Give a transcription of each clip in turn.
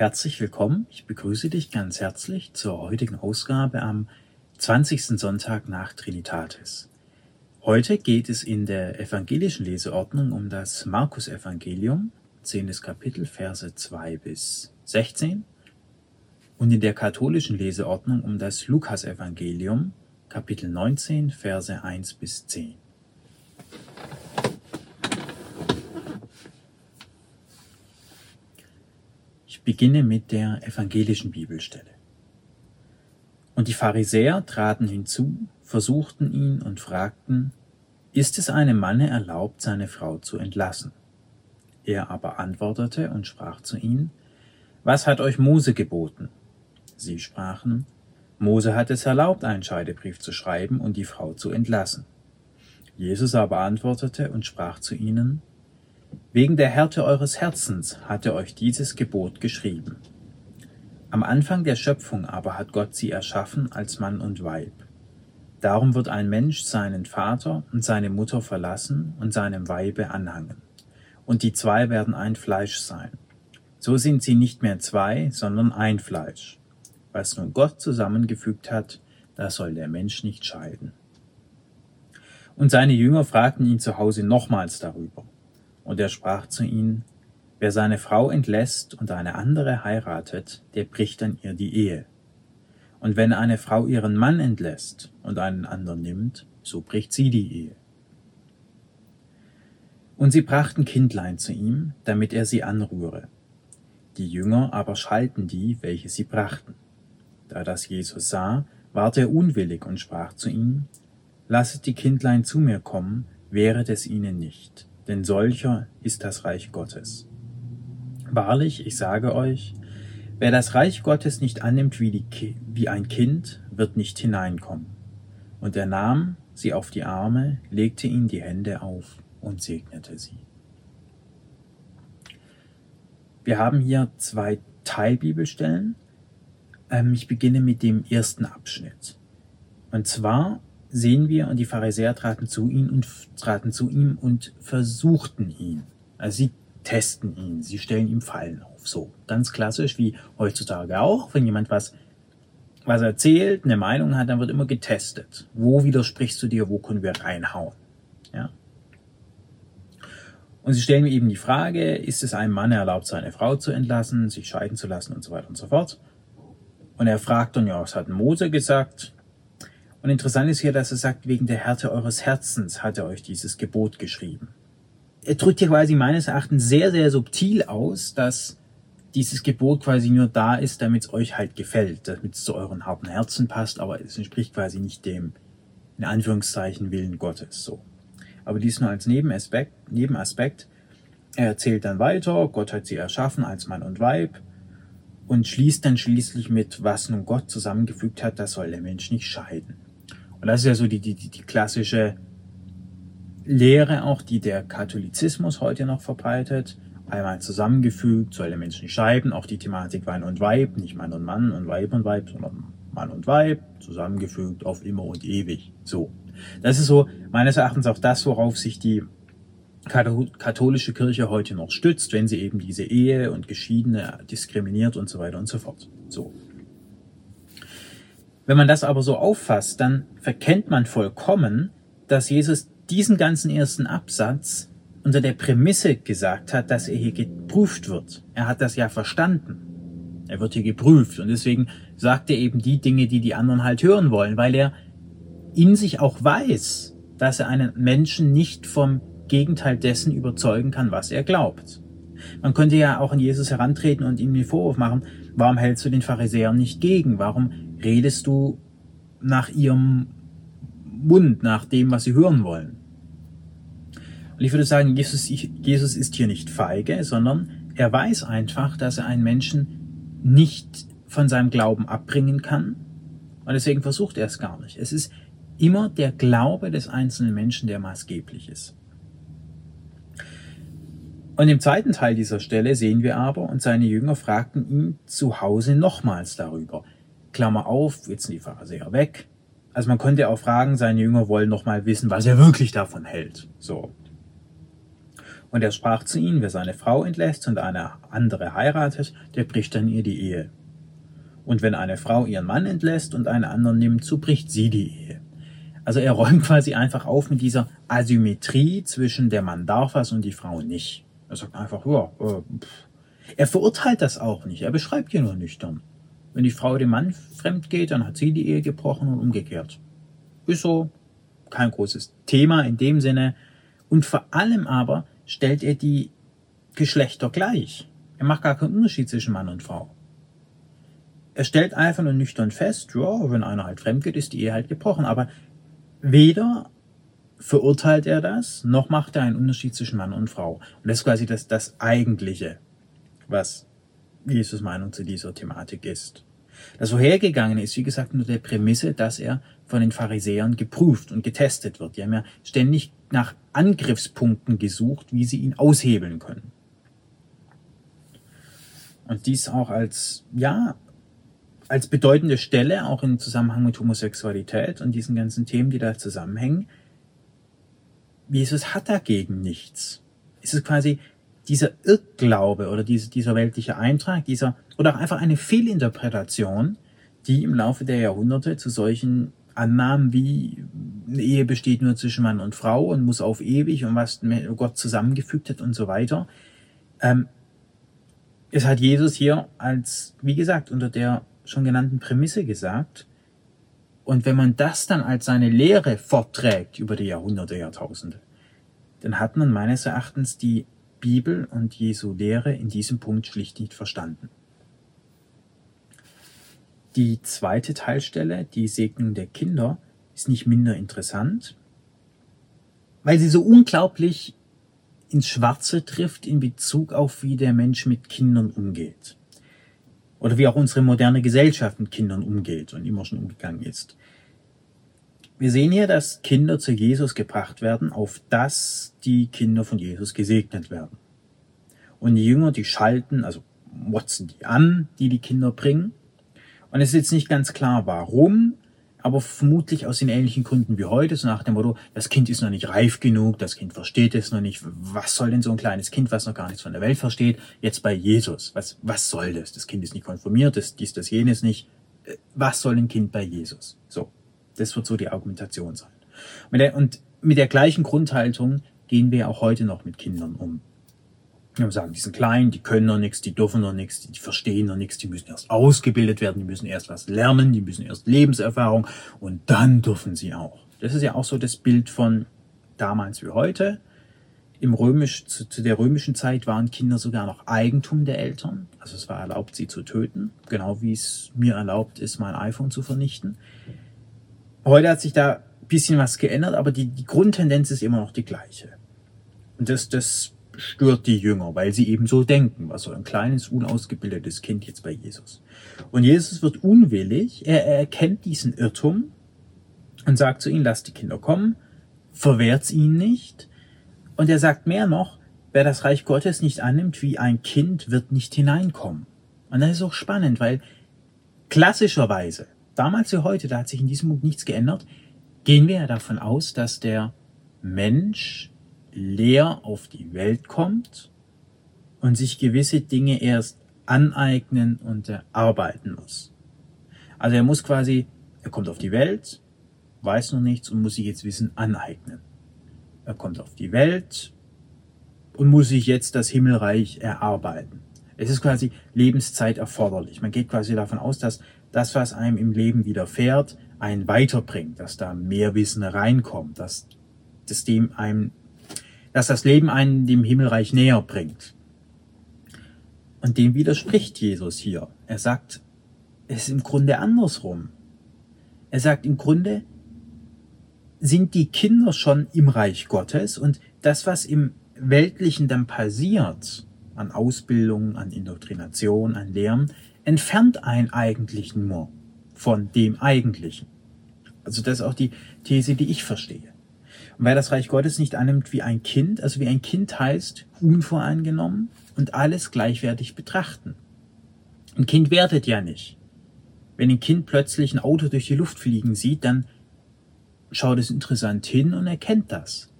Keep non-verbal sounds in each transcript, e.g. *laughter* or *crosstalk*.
Herzlich willkommen. Ich begrüße dich ganz herzlich zur heutigen Ausgabe am 20. Sonntag nach Trinitatis. Heute geht es in der evangelischen Leseordnung um das Markus-Evangelium, 10. Kapitel, Verse 2 bis 16, und in der katholischen Leseordnung um das Lukas-Evangelium, Kapitel 19, Verse 1 bis 10. beginne mit der evangelischen Bibelstelle. Und die Pharisäer traten hinzu, versuchten ihn und fragten, ist es einem Manne erlaubt, seine Frau zu entlassen? Er aber antwortete und sprach zu ihnen, Was hat euch Mose geboten? Sie sprachen, Mose hat es erlaubt, einen Scheidebrief zu schreiben und die Frau zu entlassen. Jesus aber antwortete und sprach zu ihnen, Wegen der Härte eures Herzens hat er euch dieses Gebot geschrieben. Am Anfang der Schöpfung aber hat Gott sie erschaffen als Mann und Weib. Darum wird ein Mensch seinen Vater und seine Mutter verlassen und seinem Weibe anhangen. Und die zwei werden ein Fleisch sein. So sind sie nicht mehr zwei, sondern ein Fleisch. Was nun Gott zusammengefügt hat, da soll der Mensch nicht scheiden. Und seine Jünger fragten ihn zu Hause nochmals darüber. Und er sprach zu ihnen, wer seine Frau entlässt und eine andere heiratet, der bricht an ihr die Ehe. Und wenn eine Frau ihren Mann entlässt und einen anderen nimmt, so bricht sie die Ehe. Und sie brachten Kindlein zu ihm, damit er sie anrühre. Die Jünger aber schalten die, welche sie brachten. Da das Jesus sah, ward er unwillig und sprach zu ihnen, Lasset die Kindlein zu mir kommen, wehret es ihnen nicht denn solcher ist das Reich Gottes. Wahrlich, ich sage euch, wer das Reich Gottes nicht annimmt wie, die, wie ein Kind, wird nicht hineinkommen. Und er nahm sie auf die Arme, legte ihnen die Hände auf und segnete sie. Wir haben hier zwei Teilbibelstellen. Ähm, ich beginne mit dem ersten Abschnitt. Und zwar sehen wir, und die Pharisäer traten zu ihm und traten zu ihm und versuchten ihn. Also sie testen ihn, sie stellen ihm Fallen auf. So, ganz klassisch wie heutzutage auch, wenn jemand was was erzählt, eine Meinung hat, dann wird immer getestet. Wo widersprichst du dir, wo können wir reinhauen? Ja. Und sie stellen mir eben die Frage, ist es einem Mann erlaubt, seine Frau zu entlassen, sich scheiden zu lassen und so weiter und so fort? Und er fragt dann, ja, was hat Mose gesagt? Und interessant ist hier, dass er sagt, wegen der Härte eures Herzens hat er euch dieses Gebot geschrieben. Er drückt hier quasi meines Erachtens sehr, sehr subtil aus, dass dieses Gebot quasi nur da ist, damit es euch halt gefällt, damit es zu euren harten Herzen passt, aber es entspricht quasi nicht dem, in Anführungszeichen, Willen Gottes, so. Aber dies nur als Nebenaspekt, Nebenaspekt. Er erzählt dann weiter, Gott hat sie erschaffen als Mann und Weib und schließt dann schließlich mit, was nun Gott zusammengefügt hat, das soll der Mensch nicht scheiden. Und das ist ja so die, die, die klassische Lehre auch, die der Katholizismus heute noch verbreitet. Einmal zusammengefügt, soll der Mensch nicht scheiden, auch die Thematik Wein und Weib, nicht Mann und Mann und Weib und Weib, sondern Mann und Weib, zusammengefügt auf immer und ewig. So. Das ist so meines Erachtens auch das, worauf sich die katholische Kirche heute noch stützt, wenn sie eben diese Ehe und Geschiedene diskriminiert und so weiter und so fort. So. Wenn man das aber so auffasst, dann verkennt man vollkommen, dass Jesus diesen ganzen ersten Absatz unter der Prämisse gesagt hat, dass er hier geprüft wird. Er hat das ja verstanden. Er wird hier geprüft und deswegen sagt er eben die Dinge, die die anderen halt hören wollen, weil er in sich auch weiß, dass er einen Menschen nicht vom Gegenteil dessen überzeugen kann, was er glaubt. Man könnte ja auch an Jesus herantreten und ihm den Vorwurf machen, warum hältst du den Pharisäern nicht gegen? Warum redest du nach ihrem Mund, nach dem, was sie hören wollen. Und ich würde sagen, Jesus, Jesus ist hier nicht feige, sondern er weiß einfach, dass er einen Menschen nicht von seinem Glauben abbringen kann. Und deswegen versucht er es gar nicht. Es ist immer der Glaube des einzelnen Menschen, der maßgeblich ist. Und im zweiten Teil dieser Stelle sehen wir aber, und seine Jünger fragten ihn zu Hause nochmals darüber. Klammer auf, jetzt sind die Pharisäer weg. Also man könnte auch fragen, seine Jünger wollen noch mal wissen, was er wirklich davon hält. So. Und er sprach zu ihnen, wer seine Frau entlässt und eine andere heiratet, der bricht an ihr die Ehe. Und wenn eine Frau ihren Mann entlässt und einen anderen nimmt, so bricht sie die Ehe. Also er räumt *laughs* quasi einfach auf mit dieser Asymmetrie zwischen der Mann darf was und die Frau nicht. Er sagt einfach, ja, äh, er verurteilt das auch nicht. Er beschreibt ja nur nüchtern. Wenn die Frau dem Mann fremd geht, dann hat sie die Ehe gebrochen und umgekehrt. Ist so kein großes Thema in dem Sinne. Und vor allem aber stellt er die Geschlechter gleich. Er macht gar keinen Unterschied zwischen Mann und Frau. Er stellt einfach nur nüchtern fest, ja, wenn einer halt fremd geht, ist die Ehe halt gebrochen. Aber weder verurteilt er das, noch macht er einen Unterschied zwischen Mann und Frau. Und das ist quasi das, das Eigentliche, was Jesus Meinung zu dieser Thematik ist. Das Vorhergegangene ist, wie gesagt, nur der Prämisse, dass er von den Pharisäern geprüft und getestet wird. Die haben ja ständig nach Angriffspunkten gesucht, wie sie ihn aushebeln können. Und dies auch als, ja, als bedeutende Stelle, auch im Zusammenhang mit Homosexualität und diesen ganzen Themen, die da zusammenhängen. Jesus hat dagegen nichts. Es ist quasi dieser Irrglaube oder diese, dieser weltliche Eintrag, dieser, oder auch einfach eine Fehlinterpretation, die im Laufe der Jahrhunderte zu solchen Annahmen wie eine Ehe besteht nur zwischen Mann und Frau und muss auf ewig und was Gott zusammengefügt hat und so weiter. Ähm, es hat Jesus hier als, wie gesagt, unter der schon genannten Prämisse gesagt. Und wenn man das dann als seine Lehre fortträgt über die Jahrhunderte, Jahrtausende, dann hat man meines Erachtens die Bibel und Jesu Lehre in diesem Punkt schlicht nicht verstanden. Die zweite Teilstelle, die Segnung der Kinder, ist nicht minder interessant, weil sie so unglaublich ins Schwarze trifft in Bezug auf, wie der Mensch mit Kindern umgeht. Oder wie auch unsere moderne Gesellschaft mit Kindern umgeht und immer schon umgegangen ist. Wir sehen hier, dass Kinder zu Jesus gebracht werden, auf dass die Kinder von Jesus gesegnet werden. Und die Jünger, die schalten, also motzen die an, die die Kinder bringen. Und es ist jetzt nicht ganz klar, warum, aber vermutlich aus den ähnlichen Gründen wie heute, so nach dem Motto, das Kind ist noch nicht reif genug, das Kind versteht es noch nicht, was soll denn so ein kleines Kind, was noch gar nichts von der Welt versteht, jetzt bei Jesus, was, was soll das? Das Kind ist nicht konformiert, das, dies, das, jenes nicht, äh, was soll ein Kind bei Jesus? So. Das wird so die Argumentation sein. Und mit der gleichen Grundhaltung gehen wir auch heute noch mit Kindern um. Wir sagen, die sind klein, die können noch nichts, die dürfen noch nichts, die verstehen noch nichts, die müssen erst ausgebildet werden, die müssen erst was lernen, die müssen erst Lebenserfahrung und dann dürfen sie auch. Das ist ja auch so das Bild von damals wie heute. Im römisch, zu, zu der römischen Zeit waren Kinder sogar noch Eigentum der Eltern. Also es war erlaubt, sie zu töten, genau wie es mir erlaubt ist, mein iPhone zu vernichten. Heute hat sich da ein bisschen was geändert, aber die, die Grundtendenz ist immer noch die gleiche. Und das, das stört die Jünger, weil sie eben so denken, was so ein kleines, unausgebildetes Kind jetzt bei Jesus. Und Jesus wird unwillig, er, er erkennt diesen Irrtum und sagt zu ihnen, lasst die Kinder kommen, verwehrt's ihnen nicht. Und er sagt mehr noch, wer das Reich Gottes nicht annimmt wie ein Kind, wird nicht hineinkommen. Und das ist auch spannend, weil klassischerweise damals wie heute, da hat sich in diesem Punkt nichts geändert, gehen wir ja davon aus, dass der Mensch leer auf die Welt kommt und sich gewisse Dinge erst aneignen und erarbeiten muss. Also er muss quasi, er kommt auf die Welt, weiß noch nichts und muss sich jetzt Wissen aneignen. Er kommt auf die Welt und muss sich jetzt das Himmelreich erarbeiten. Es ist quasi Lebenszeit erforderlich. Man geht quasi davon aus, dass das, was einem im Leben widerfährt, einen weiterbringt, dass da mehr Wissen reinkommt, dass das dem einem, dass das Leben einen dem Himmelreich näher bringt. Und dem widerspricht Jesus hier. Er sagt, es ist im Grunde andersrum. Er sagt im Grunde, sind die Kinder schon im Reich Gottes und das, was im Weltlichen dann passiert, an Ausbildung, an Indoktrination, an Lehren, entfernt einen eigentlich nur von dem Eigentlichen. Also das ist auch die These, die ich verstehe. Weil das Reich Gottes nicht annimmt wie ein Kind, also wie ein Kind heißt, unvoreingenommen und alles gleichwertig betrachten. Ein Kind wertet ja nicht. Wenn ein Kind plötzlich ein Auto durch die Luft fliegen sieht, dann schaut es interessant hin und erkennt das.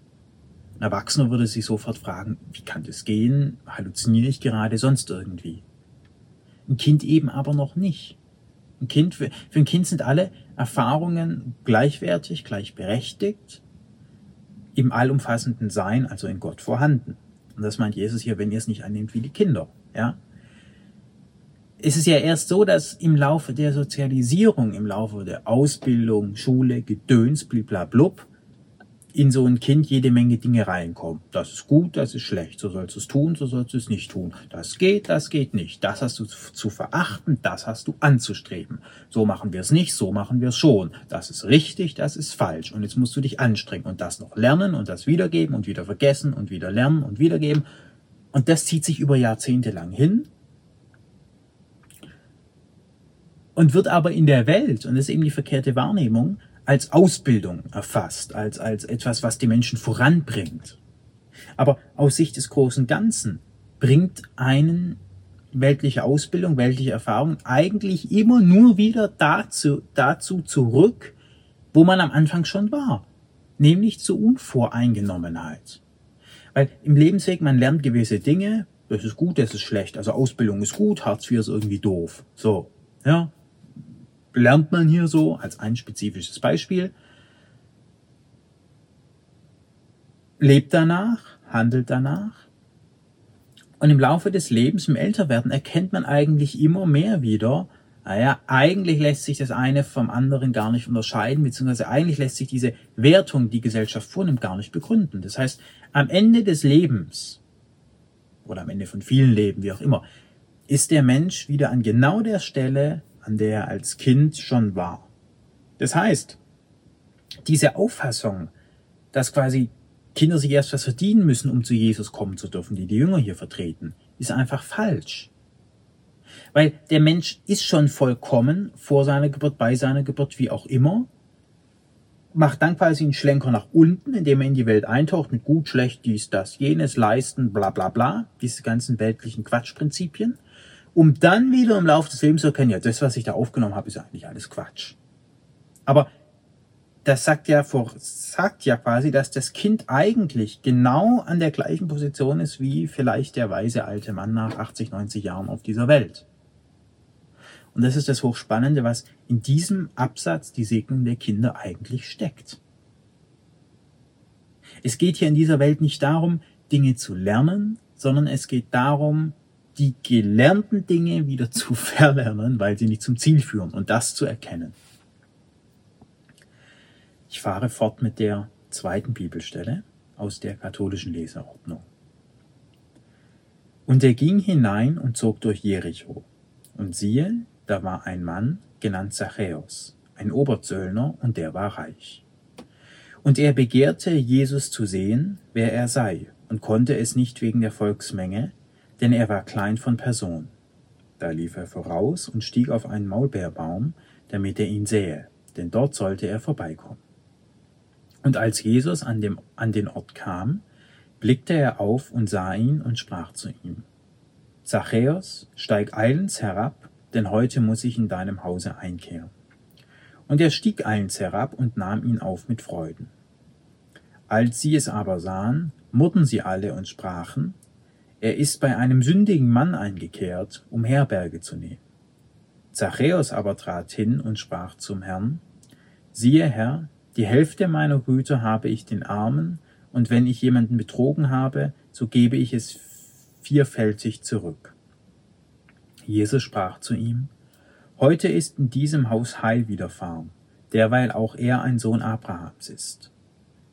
Ein Erwachsener würde sich sofort fragen, wie kann das gehen? Halluziniere ich gerade sonst irgendwie? Ein Kind eben aber noch nicht. Ein Kind, für ein Kind sind alle Erfahrungen gleichwertig, gleichberechtigt, im allumfassenden Sein, also in Gott vorhanden. Und das meint Jesus hier, wenn ihr es nicht annehmt wie die Kinder, ja. Es ist ja erst so, dass im Laufe der Sozialisierung, im Laufe der Ausbildung, Schule, Gedöns, bliblablub, in so ein Kind jede Menge Dinge reinkommen. Das ist gut, das ist schlecht. So sollst du es tun, so sollst du es nicht tun. Das geht, das geht nicht. Das hast du zu verachten, das hast du anzustreben. So machen wir es nicht, so machen wir es schon. Das ist richtig, das ist falsch. Und jetzt musst du dich anstrengen und das noch lernen und das wiedergeben und wieder vergessen und wieder lernen und wiedergeben. Und das zieht sich über Jahrzehnte lang hin. Und wird aber in der Welt, und das ist eben die verkehrte Wahrnehmung, als Ausbildung erfasst, als, als etwas, was die Menschen voranbringt. Aber aus Sicht des großen Ganzen bringt einen weltliche Ausbildung, weltliche Erfahrung eigentlich immer nur wieder dazu, dazu zurück, wo man am Anfang schon war, nämlich zur Unvoreingenommenheit. Weil im Lebensweg, man lernt gewisse Dinge, das ist gut, das ist schlecht. Also Ausbildung ist gut, Hartz IV ist irgendwie doof. So, ja, lernt man hier so als ein spezifisches Beispiel. Lebt danach, handelt danach. Und im Laufe des Lebens, im Älterwerden, erkennt man eigentlich immer mehr wieder, naja, eigentlich lässt sich das eine vom anderen gar nicht unterscheiden, beziehungsweise eigentlich lässt sich diese Wertung, die Gesellschaft vornimmt, gar nicht begründen. Das heißt, am Ende des Lebens, oder am Ende von vielen Leben, wie auch immer, ist der Mensch wieder an genau der Stelle, an der er als Kind schon war. Das heißt, diese Auffassung, dass quasi Kinder sich erst was verdienen müssen, um zu Jesus kommen zu dürfen, die die Jünger hier vertreten, ist einfach falsch. Weil der Mensch ist schon vollkommen vor seiner Geburt, bei seiner Geburt, wie auch immer, macht dann quasi einen Schlenker nach unten, indem er in die Welt eintaucht mit gut, schlecht, dies, das, jenes, leisten, bla bla bla, diese ganzen weltlichen Quatschprinzipien um dann wieder im Laufe des Lebens zu erkennen, ja, das, was ich da aufgenommen habe, ist eigentlich alles Quatsch. Aber das sagt ja, vor, sagt ja quasi, dass das Kind eigentlich genau an der gleichen Position ist wie vielleicht der weise alte Mann nach 80, 90 Jahren auf dieser Welt. Und das ist das Hochspannende, was in diesem Absatz die Segnung der Kinder eigentlich steckt. Es geht hier in dieser Welt nicht darum, Dinge zu lernen, sondern es geht darum, die gelernten Dinge wieder zu *laughs* verlernen, weil sie nicht zum Ziel führen und das zu erkennen. Ich fahre fort mit der zweiten Bibelstelle aus der katholischen Leseordnung. Und er ging hinein und zog durch Jericho. Und siehe, da war ein Mann, genannt Zachäus, ein Oberzöllner, und der war reich. Und er begehrte, Jesus zu sehen, wer er sei, und konnte es nicht wegen der Volksmenge, denn er war klein von Person. Da lief er voraus und stieg auf einen Maulbeerbaum, damit er ihn sähe, denn dort sollte er vorbeikommen. Und als Jesus an, dem, an den Ort kam, blickte er auf und sah ihn und sprach zu ihm, Zachäus, steig eilends herab, denn heute muss ich in deinem Hause einkehren. Und er stieg eilends herab und nahm ihn auf mit Freuden. Als sie es aber sahen, murrten sie alle und sprachen, er ist bei einem sündigen Mann eingekehrt, um Herberge zu nehmen. Zachäus aber trat hin und sprach zum Herrn, siehe Herr, die Hälfte meiner Güter habe ich den Armen, und wenn ich jemanden betrogen habe, so gebe ich es vierfältig zurück. Jesus sprach zu ihm, Heute ist in diesem Haus Heil widerfahren, derweil auch er ein Sohn Abrahams ist.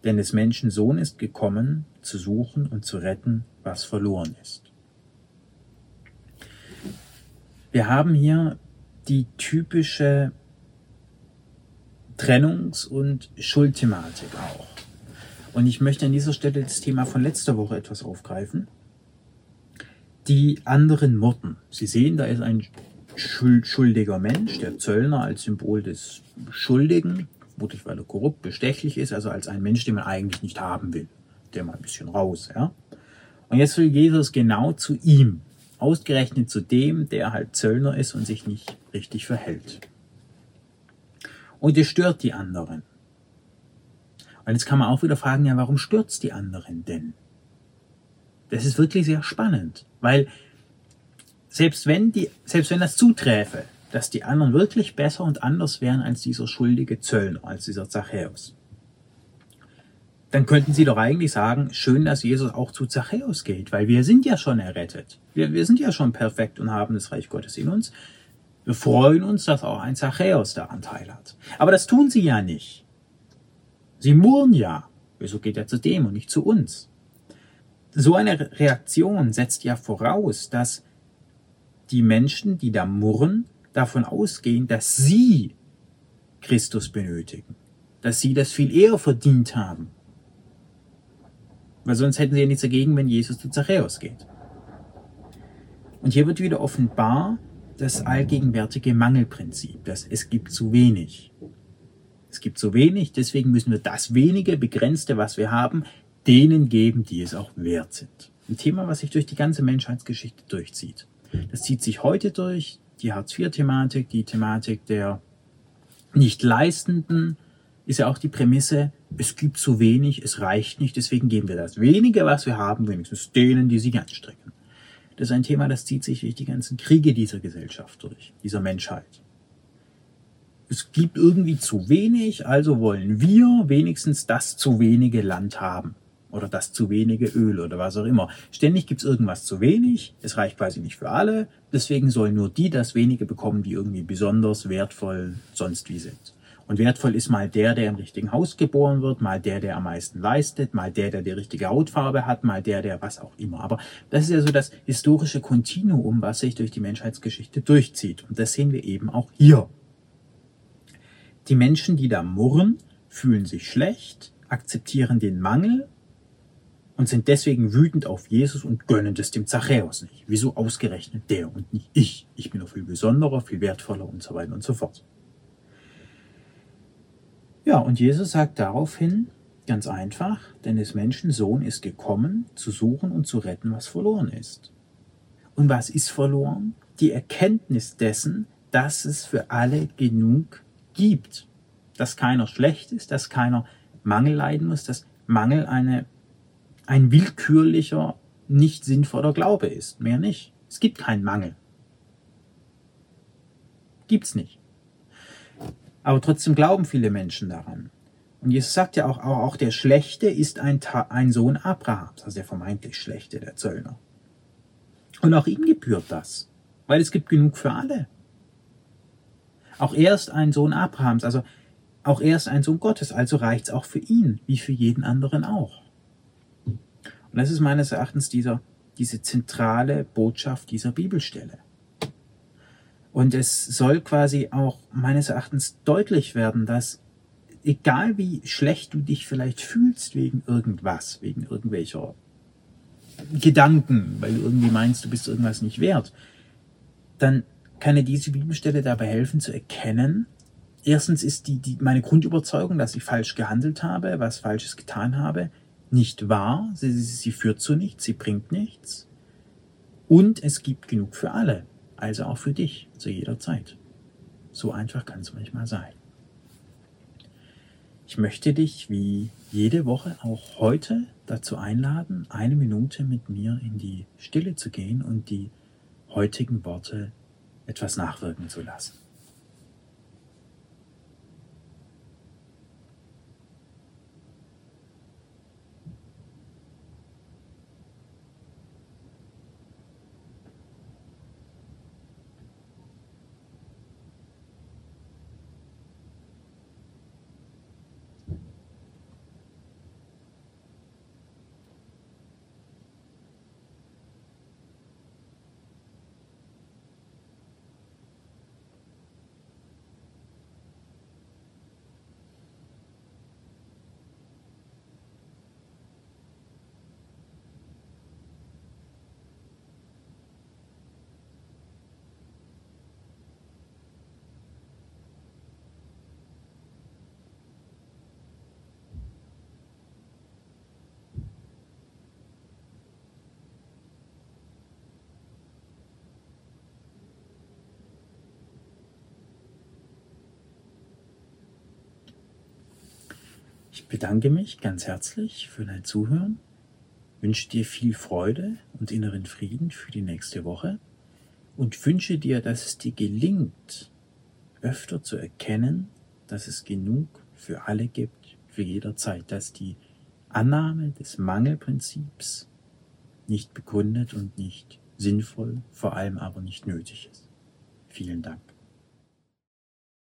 Denn des Menschen Sohn ist gekommen, zu suchen und zu retten, was verloren ist. Wir haben hier die typische Trennungs- und Schuldthematik auch. Und ich möchte an dieser Stelle das Thema von letzter Woche etwas aufgreifen. Die anderen Murten. Sie sehen, da ist ein schuldiger Mensch, der Zöllner als Symbol des Schuldigen, vermutlich weil er korrupt, bestechlich ist, also als ein Mensch, den man eigentlich nicht haben will. Der mal ein bisschen raus, ja. Und jetzt will Jesus genau zu ihm, ausgerechnet zu dem, der halt Zöllner ist und sich nicht richtig verhält. Und es stört die anderen. Weil jetzt kann man auch wieder fragen, ja, warum stürzt die anderen denn? Das ist wirklich sehr spannend, weil selbst wenn die, selbst wenn das zuträfe, dass die anderen wirklich besser und anders wären als dieser schuldige Zöllner, als dieser Zachäus, dann könnten sie doch eigentlich sagen, schön, dass Jesus auch zu Zachäus geht, weil wir sind ja schon errettet. Wir, wir sind ja schon perfekt und haben das Reich Gottes in uns. Wir freuen uns, dass auch ein Zachäus da Anteil hat. Aber das tun sie ja nicht. Sie murren ja. Wieso geht er zu dem und nicht zu uns? So eine Reaktion setzt ja voraus, dass die Menschen, die da murren, davon ausgehen, dass sie Christus benötigen, dass sie das viel eher verdient haben. Weil sonst hätten sie ja nichts dagegen, wenn Jesus zu Zachäus geht. Und hier wird wieder offenbar das allgegenwärtige Mangelprinzip, dass es gibt zu wenig. Es gibt zu wenig, deswegen müssen wir das wenige, begrenzte, was wir haben, denen geben, die es auch wert sind. Ein Thema, was sich durch die ganze Menschheitsgeschichte durchzieht. Das zieht sich heute durch, die Hartz-IV-Thematik, die Thematik der Nicht-Leistenden, ist ja auch die Prämisse, es gibt zu wenig, es reicht nicht, deswegen geben wir das wenige, was wir haben, wenigstens denen, die sich anstrengen. Das ist ein Thema, das zieht sich durch die ganzen Kriege dieser Gesellschaft durch, dieser Menschheit es gibt irgendwie zu wenig, also wollen wir wenigstens das zu wenige Land haben. Oder das zu wenige Öl oder was auch immer. Ständig gibt's irgendwas zu wenig, es reicht quasi nicht für alle, deswegen sollen nur die das wenige bekommen, die irgendwie besonders wertvoll sonst wie sind. Und wertvoll ist mal der, der im richtigen Haus geboren wird, mal der, der am meisten leistet, mal der, der die richtige Hautfarbe hat, mal der, der was auch immer. Aber das ist ja so das historische Kontinuum, was sich durch die Menschheitsgeschichte durchzieht. Und das sehen wir eben auch hier. Die Menschen, die da murren, fühlen sich schlecht, akzeptieren den Mangel und sind deswegen wütend auf Jesus und gönnen es dem Zachäus nicht. Wieso ausgerechnet der und nicht ich? Ich bin doch viel besonderer, viel wertvoller und so weiter und so fort. Ja, und Jesus sagt daraufhin ganz einfach, denn des Menschen Sohn ist gekommen, zu suchen und zu retten, was verloren ist. Und was ist verloren? Die Erkenntnis dessen, dass es für alle genug gibt, dass keiner schlecht ist, dass keiner Mangel leiden muss, dass Mangel eine, ein willkürlicher, nicht sinnvoller Glaube ist. Mehr nicht. Es gibt keinen Mangel. Gibt's nicht. Aber trotzdem glauben viele Menschen daran. Und Jesus sagt ja auch, auch, auch der Schlechte ist ein, ein Sohn Abrahams, also der vermeintlich Schlechte, der Zöllner. Und auch ihm gebührt das, weil es gibt genug für alle. Auch er ist ein Sohn Abrahams, also auch er ist ein Sohn Gottes, also reicht's auch für ihn, wie für jeden anderen auch. Und das ist meines Erachtens dieser, diese zentrale Botschaft dieser Bibelstelle. Und es soll quasi auch meines Erachtens deutlich werden, dass egal wie schlecht du dich vielleicht fühlst wegen irgendwas, wegen irgendwelcher Gedanken, weil du irgendwie meinst, du bist irgendwas nicht wert, dann kann dir diese Bibelstelle dabei helfen zu erkennen, erstens ist die, die, meine Grundüberzeugung, dass ich falsch gehandelt habe, was Falsches getan habe, nicht wahr. Sie, sie, sie führt zu nichts, sie bringt nichts. Und es gibt genug für alle, also auch für dich zu jeder Zeit. So einfach kann es manchmal sein. Ich möchte dich wie jede Woche auch heute dazu einladen, eine Minute mit mir in die Stille zu gehen und die heutigen Worte etwas nachwirken zu lassen. Ich bedanke mich ganz herzlich für dein Zuhören, wünsche dir viel Freude und inneren Frieden für die nächste Woche und wünsche dir, dass es dir gelingt, öfter zu erkennen, dass es genug für alle gibt, für jederzeit, dass die Annahme des Mangelprinzips nicht begründet und nicht sinnvoll, vor allem aber nicht nötig ist. Vielen Dank.